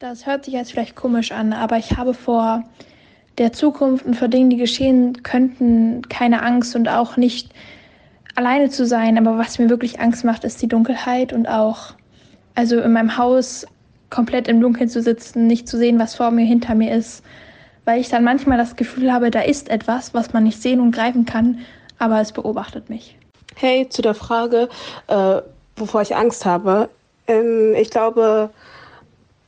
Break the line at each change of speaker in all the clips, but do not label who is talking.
Das hört sich jetzt vielleicht komisch an, aber ich habe vor der Zukunft und vor Dingen, die geschehen könnten, keine Angst und auch nicht alleine zu sein. Aber was mir wirklich Angst macht, ist die Dunkelheit und auch, also in meinem Haus komplett im Dunkeln zu sitzen, nicht zu sehen, was vor mir, hinter mir ist, weil ich dann manchmal das Gefühl habe, da ist etwas, was man nicht sehen und greifen kann, aber es beobachtet mich.
Hey, zu der Frage, äh, wovor ich Angst habe. Ähm, ich glaube,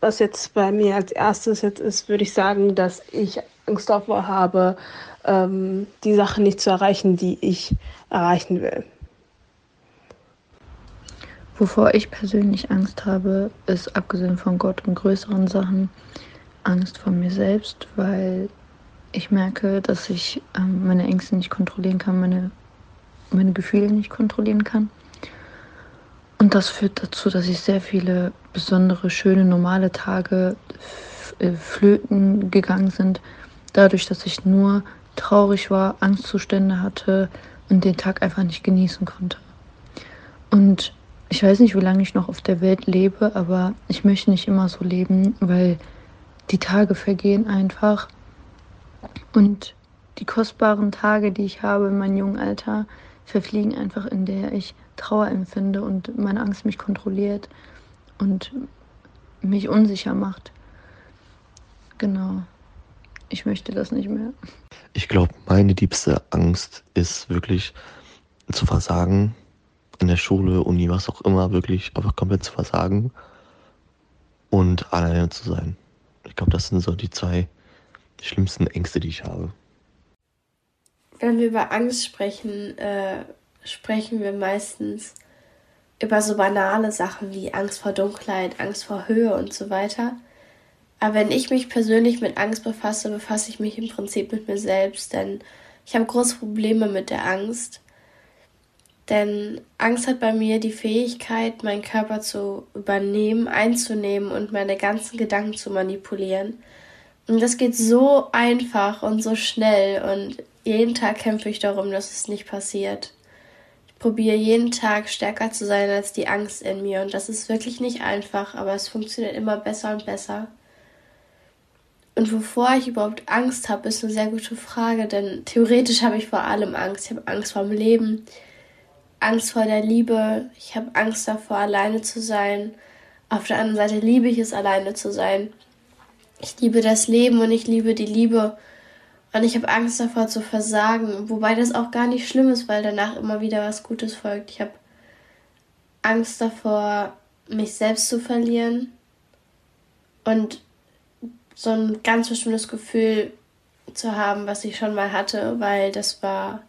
was jetzt bei mir als erstes jetzt ist, würde ich sagen, dass ich Angst davor habe, ähm, die Sachen nicht zu erreichen, die ich erreichen will.
Wovor ich persönlich Angst habe, ist abgesehen von Gott und größeren Sachen Angst vor mir selbst, weil ich merke, dass ich ähm, meine Ängste nicht kontrollieren kann, meine, meine Gefühle nicht kontrollieren kann. Und das führt dazu, dass ich sehr viele besondere, schöne, normale Tage äh, flöten gegangen sind. Dadurch, dass ich nur traurig war, Angstzustände hatte und den Tag einfach nicht genießen konnte. Und ich weiß nicht, wie lange ich noch auf der Welt lebe, aber ich möchte nicht immer so leben, weil die Tage vergehen einfach. Und die kostbaren Tage, die ich habe in meinem jungen Alter, verfliegen einfach, in der ich Trauer empfinde und meine Angst mich kontrolliert und mich unsicher macht. Genau. Ich möchte das nicht mehr.
Ich glaube, meine liebste Angst ist wirklich zu versagen in der Schule, Uni, was auch immer, wirklich einfach komplett zu versagen und alleine zu sein. Ich glaube, das sind so die zwei schlimmsten Ängste, die ich habe.
Wenn wir über Angst sprechen, äh, sprechen wir meistens über so banale Sachen wie Angst vor Dunkelheit, Angst vor Höhe und so weiter. Aber wenn ich mich persönlich mit Angst befasse, befasse ich mich im Prinzip mit mir selbst, denn ich habe große Probleme mit der Angst. Denn Angst hat bei mir die Fähigkeit, meinen Körper zu übernehmen, einzunehmen und meine ganzen Gedanken zu manipulieren. Und das geht so einfach und so schnell und jeden Tag kämpfe ich darum, dass es nicht passiert probiere jeden Tag stärker zu sein als die Angst in mir. Und das ist wirklich nicht einfach, aber es funktioniert immer besser und besser. Und wovor ich überhaupt Angst habe, ist eine sehr gute Frage, denn theoretisch habe ich vor allem Angst. Ich habe Angst vor dem Leben, Angst vor der Liebe, ich habe Angst davor, alleine zu sein. Auf der anderen Seite liebe ich es, alleine zu sein. Ich liebe das Leben und ich liebe die Liebe. Und ich habe Angst davor zu versagen, wobei das auch gar nicht schlimm ist, weil danach immer wieder was Gutes folgt. Ich habe Angst davor, mich selbst zu verlieren und so ein ganz bestimmtes Gefühl zu haben, was ich schon mal hatte, weil das war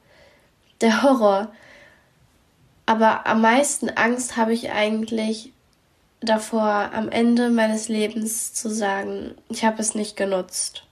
der Horror. Aber am meisten Angst habe ich eigentlich davor, am Ende meines Lebens zu sagen, ich habe es nicht genutzt.